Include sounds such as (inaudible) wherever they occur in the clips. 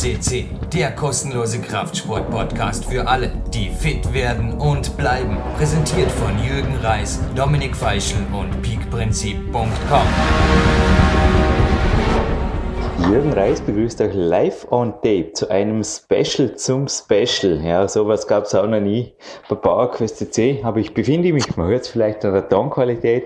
FCC, der kostenlose Kraftsport-Podcast für alle, die fit werden und bleiben. Präsentiert von Jürgen Reis, Dominik Feischl und peakprinzip.com. Jürgen Reis begrüßt euch live on tape zu einem Special zum Special. Ja, sowas gab es auch noch nie bei PowerQuest C, aber ich befinde mich, man hört es vielleicht an der Tonqualität,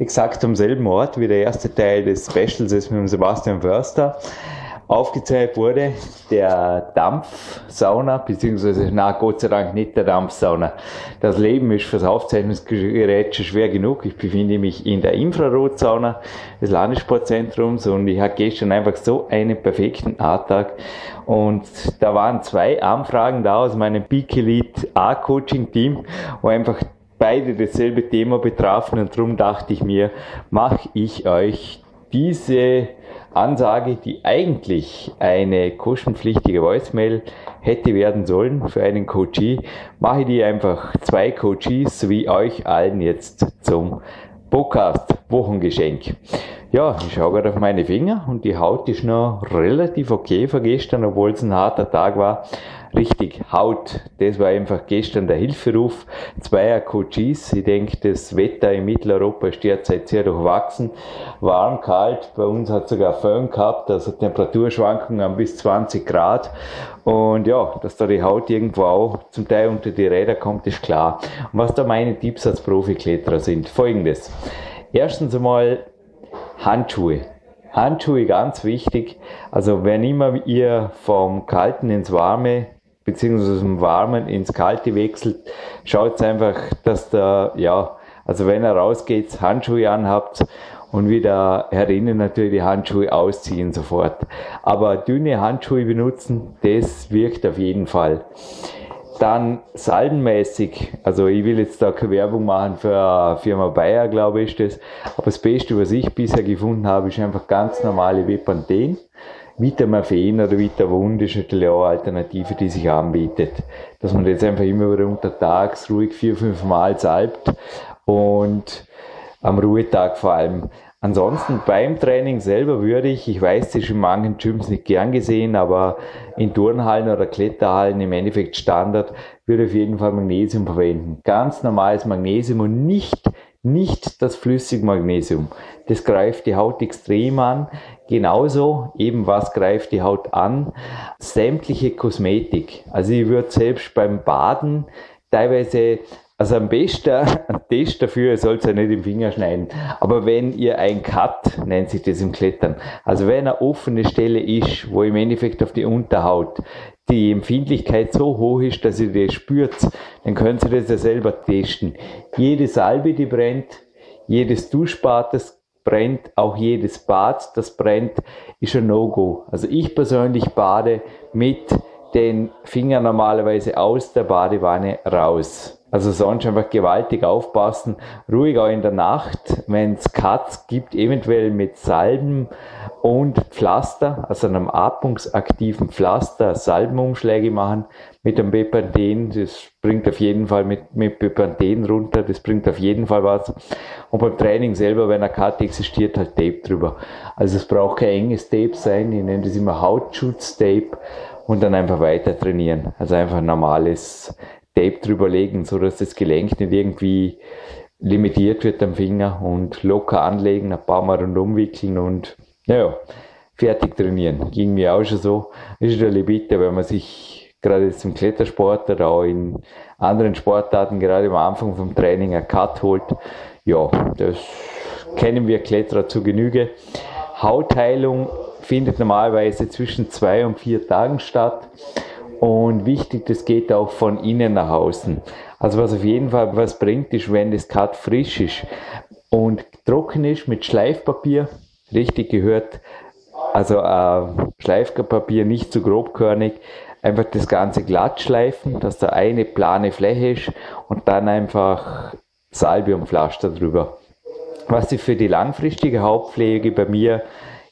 exakt am selben Ort wie der erste Teil des Specials ist mit dem Sebastian Förster aufgezeigt wurde, der Dampfsauna, beziehungsweise, na Gott sei Dank nicht der Dampfsauna. Das Leben ist fürs Aufzeichnungsgerät schon schwer genug. Ich befinde mich in der Infrarotsauna des Landessportzentrums und ich hatte gestern einfach so einen perfekten A-Tag. Und da waren zwei Anfragen da aus meinem Peak Elite A-Coaching-Team, wo einfach beide dasselbe Thema betrafen und darum dachte ich mir, mache ich euch diese Ansage, die eigentlich eine kostenpflichtige Voicemail hätte werden sollen für einen Coachee, mache ich die einfach zwei Coaches sowie euch allen jetzt zum Podcast Wochengeschenk. Ja, ich schaue gerade auf meine Finger und die Haut ist noch relativ okay für gestern, obwohl es ein harter Tag war. Richtig, Haut, das war einfach gestern der Hilferuf zweier Coaches. Ich denke, das Wetter in Mitteleuropa ist derzeit sehr durchwachsen. Warm, kalt, bei uns hat es sogar Föhn gehabt, also Temperaturschwankungen an bis 20 Grad. Und ja, dass da die Haut irgendwo auch zum Teil unter die Räder kommt, ist klar. Und was da meine Tipps als Profikletterer sind, folgendes. Erstens einmal Handschuhe. Handschuhe ganz wichtig. Also wenn immer ihr vom Kalten ins Warme beziehungsweise vom Warmen ins Kalte wechselt, schaut einfach, dass da, ja, also wenn ihr rausgeht, Handschuhe anhabt und wieder herinnen natürlich die Handschuhe ausziehen sofort. Aber dünne Handschuhe benutzen, das wirkt auf jeden Fall. Dann salbenmäßig, also ich will jetzt da keine Werbung machen für Firma Bayer, glaube ich, das. Aber das Beste, was ich bisher gefunden habe, ist einfach ganz normale Vipanthen. Vitamorphin oder Vitavund ist natürlich auch eine Alternative, die sich anbietet. Dass man jetzt einfach immer wieder untertags ruhig vier, fünf Mal salbt und am Ruhetag vor allem. Ansonsten beim Training selber würde ich, ich weiß, das ist in manchen Gyms nicht gern gesehen, aber in Turnhallen oder Kletterhallen im Endeffekt Standard, würde auf jeden Fall Magnesium verwenden. Ganz normales Magnesium und nicht nicht das Flüssigmagnesium. Das greift die Haut extrem an. Genauso eben was greift die Haut an? Sämtliche Kosmetik. Also ich würde selbst beim Baden teilweise also am besten, (laughs) ein Test dafür, ihr sollt ja nicht im Finger schneiden. Aber wenn ihr ein Cut, nennt sich das im Klettern, also wenn eine offene Stelle ist, wo im Endeffekt auf die Unterhaut die Empfindlichkeit so hoch ist, dass ihr das spürt, dann könnt ihr das ja selber testen. Jede Salbe, die brennt, jedes Duschbad, das brennt, auch jedes Bad, das brennt, ist ein No-Go. Also ich persönlich bade mit den Fingern normalerweise aus der Badewanne raus. Also sonst einfach gewaltig aufpassen, ruhig auch in der Nacht, wenn es Cuts gibt, eventuell mit Salben und Pflaster, also einem atmungsaktiven Pflaster, Salbenumschläge machen mit dem Bepanthen, das bringt auf jeden Fall mit, mit Bepanthen runter, das bringt auf jeden Fall was. Und beim Training selber, wenn ein Cut existiert, halt Tape drüber. Also es braucht kein enges Tape sein, ich nenne das immer Hautschutztape und dann einfach weiter trainieren. Also einfach normales Tape drüber legen, so dass das Gelenk nicht irgendwie limitiert wird am Finger und locker anlegen, ein paar Mal rundum wickeln und ja, fertig trainieren. Ging mir auch schon so. Ist natürlich bitter, wenn man sich gerade im Klettersport oder auch in anderen Sportarten gerade am Anfang vom Training ein Cut holt. Ja, das kennen wir Kletterer zu Genüge. Hautheilung findet normalerweise zwischen zwei und vier Tagen statt. Und wichtig, das geht auch von innen nach außen. Also was auf jeden Fall was bringt, ist, wenn das Cut frisch ist und trocken ist mit Schleifpapier, richtig gehört, also äh, Schleifpapier nicht zu grobkörnig, einfach das Ganze glatt schleifen, dass da eine plane Fläche ist und dann einfach Salbiumpflaster drüber. Was sich für die langfristige Hauptpflege bei mir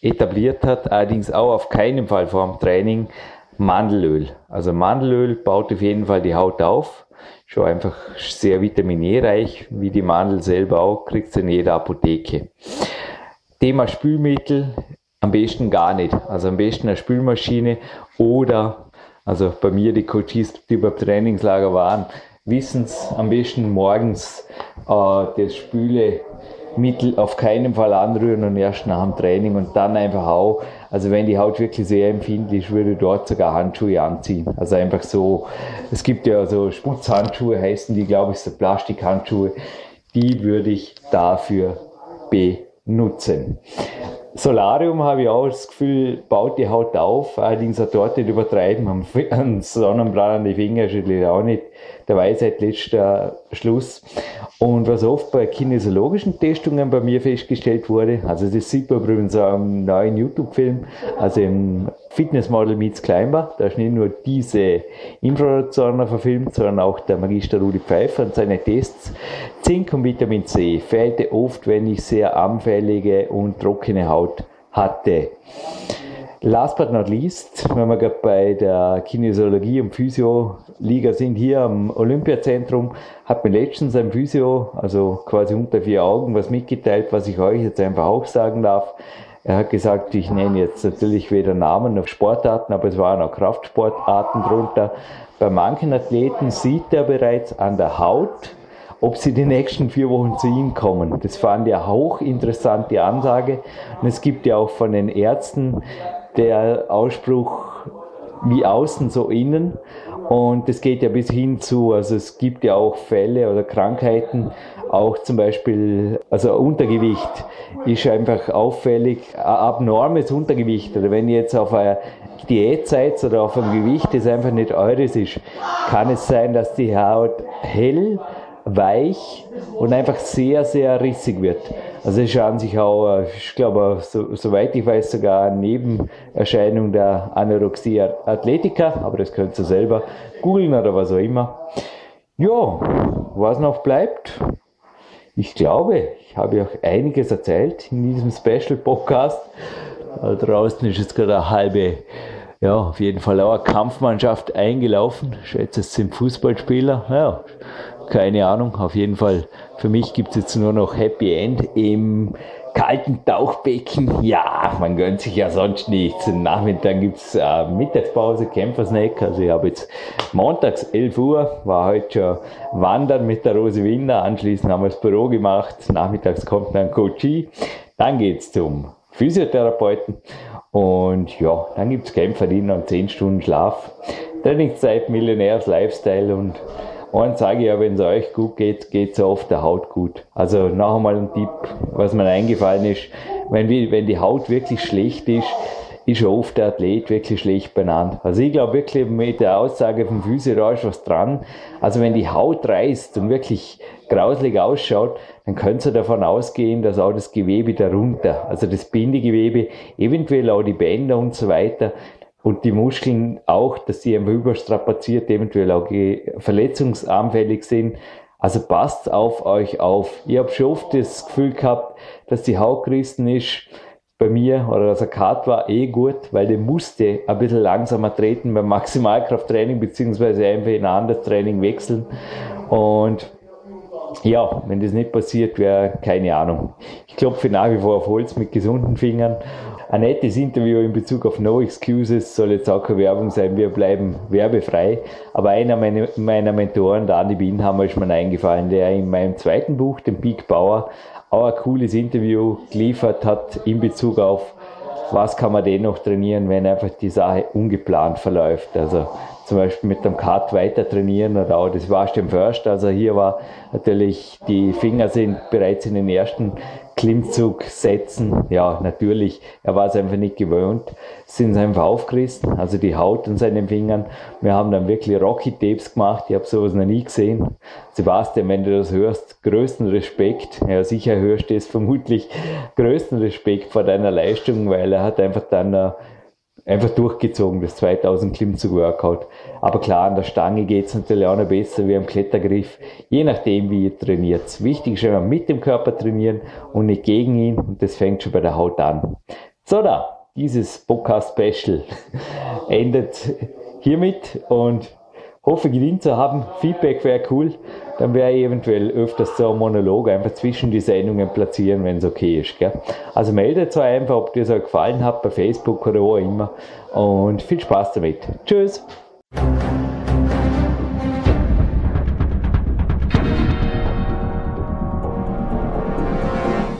etabliert hat, allerdings auch auf keinen Fall vor dem Training, Mandelöl. Also Mandelöl baut auf jeden Fall die Haut auf. Schon einfach sehr vitaminreich, wie die Mandel selber auch, kriegst du in jeder Apotheke. Thema Spülmittel. am besten gar nicht. Also am besten eine Spülmaschine oder, also bei mir die Coaches, die beim Trainingslager waren, wissen es am besten morgens äh, das Spülemittel auf keinen Fall anrühren und erst nach dem Training und dann einfach auch, also wenn die Haut wirklich sehr empfindlich ist, würde ich dort sogar Handschuhe anziehen. Also einfach so, es gibt ja so Schmutzhandschuhe, heißen die, glaube ich, so Plastikhandschuhe, die würde ich dafür benutzen. Solarium habe ich auch das Gefühl, baut die Haut auf, allerdings auch dort nicht übertreiben, (laughs) am Sonnenbrand an die Finger schüttle auch nicht der Weisheit letzter Schluss. Und was oft bei kinesiologischen Testungen bei mir festgestellt wurde, also das sieht man übrigens auch im neuen YouTube-Film, also im Fitnessmodel Meets Climber, da ist nicht nur diese Infrarotsonne verfilmt, sondern auch der Magister Rudi Pfeiffer und seine Tests. Zink und Vitamin C fehlte oft, wenn ich sehr anfällige und trockene Haut hatte. Last but not least, wenn wir gerade bei der Kinesiologie und Physio-Liga sind, hier am Olympiazentrum, hat mir letztens ein Physio, also quasi unter vier Augen, was mitgeteilt, was ich euch jetzt einfach auch sagen darf. Er hat gesagt, ich nenne jetzt natürlich weder Namen noch Sportarten, aber es waren auch Kraftsportarten drunter. Bei manchen Athleten sieht er bereits an der Haut, ob sie die nächsten vier Wochen zu ihm kommen. Das fand er hochinteressant, die Ansage. Und es gibt ja auch von den Ärzten der Ausspruch wie außen, so innen. Und das geht ja bis hin zu, also es gibt ja auch Fälle oder Krankheiten, auch zum Beispiel, also Untergewicht ist einfach auffällig, abnormes Untergewicht. Oder wenn ihr jetzt auf einer Diät seid oder auf einem Gewicht, das einfach nicht eures ist, kann es sein, dass die Haut hell, weich und einfach sehr, sehr rissig wird. Also es ist an sich auch, äh, ich glaube, so, soweit ich weiß, sogar eine Nebenerscheinung der Anorexie Athletica, aber das könnt ihr selber googeln oder was auch immer. Ja, was noch bleibt, ich glaube, ich habe euch einiges erzählt in diesem Special Podcast. Da draußen ist jetzt gerade eine halbe, ja, auf jeden Fall auch eine Kampfmannschaft eingelaufen. Ich schätze, es sind Fußballspieler. Ja, keine Ahnung. Auf jeden Fall, für mich gibt es jetzt nur noch Happy End im kalten Tauchbecken. Ja, man gönnt sich ja sonst nichts. Nachmittag gibt's äh, Mittagspause, Kämpfersnack. Also ich habe jetzt montags 11 Uhr, war heute schon wandern mit der Rose Winder. Anschließend haben wir das Büro gemacht. Nachmittags kommt dann Coachie. Dann geht's zum Physiotherapeuten. Und ja, dann gibt's Kämpferdiener und 10 Stunden Schlaf. Trainingszeit, Millionärs, Lifestyle und und sage ich ja, wenn es euch gut geht, geht es auf der Haut gut. Also noch einmal ein Tipp, was mir eingefallen ist, wenn, wenn die Haut wirklich schlecht ist, ist oft der Athlet wirklich schlecht benannt. Also ich glaube wirklich mit der Aussage vom Physio, da ist was dran. Also wenn die Haut reißt und wirklich grauslig ausschaut, dann könnt ihr davon ausgehen, dass auch das Gewebe darunter, also das Bindegewebe, eventuell auch die Bänder und so weiter, und die Muskeln auch, dass sie einfach überstrapaziert, eventuell auch verletzungsanfällig sind. Also passt auf euch auf. Ich habe schon oft das Gefühl gehabt, dass die Haut gerissen ist bei mir oder dass er Kart war eh gut, weil der musste ein bisschen langsamer treten beim Maximalkrafttraining beziehungsweise einfach in ein anderes Training wechseln. Und ja, wenn das nicht passiert wäre, keine Ahnung. Ich klopfe nach wie vor auf Holz mit gesunden Fingern ein nettes Interview in Bezug auf No Excuses soll jetzt auch keine Werbung sein. Wir bleiben werbefrei. Aber einer meiner, meiner Mentoren, der Andi Bienhammer, ist mir eingefallen, der in meinem zweiten Buch, dem Peak Bauer, auch ein cooles Interview geliefert hat in Bezug auf, was kann man denn noch trainieren, wenn einfach die Sache ungeplant verläuft. Also zum Beispiel mit dem Cut weiter trainieren oder auch das war dem First. Also hier war natürlich, die Finger sind bereits in den ersten Klimmzug setzen. Ja, natürlich, er war es einfach nicht gewöhnt. Sind einfach aufgerissen, also die Haut an seinen Fingern. Wir haben dann wirklich Rocky Tapes gemacht. Ich habe sowas noch nie gesehen. Sebastian, wenn du das hörst, größten Respekt. Ja, sicher hörst du es vermutlich. Größten Respekt vor deiner Leistung, weil er hat einfach dann uh, einfach durchgezogen, das 2000 Klimmzug Workout. Aber klar, an der Stange geht's natürlich auch noch besser wie am Klettergriff, je nachdem, wie ihr trainiert. Wichtig ist immer mit dem Körper trainieren und nicht gegen ihn und das fängt schon bei der Haut an. So da, dieses Podcast-Special (laughs) endet hiermit und hoffe gedient zu haben. Feedback wäre cool. Dann wäre ich eventuell öfters so ein Monolog einfach zwischen die Sendungen platzieren, wenn es okay ist. Gell? Also meldet euch einfach, ob dir so gefallen hat bei Facebook oder wo immer. Und viel Spaß damit. Tschüss!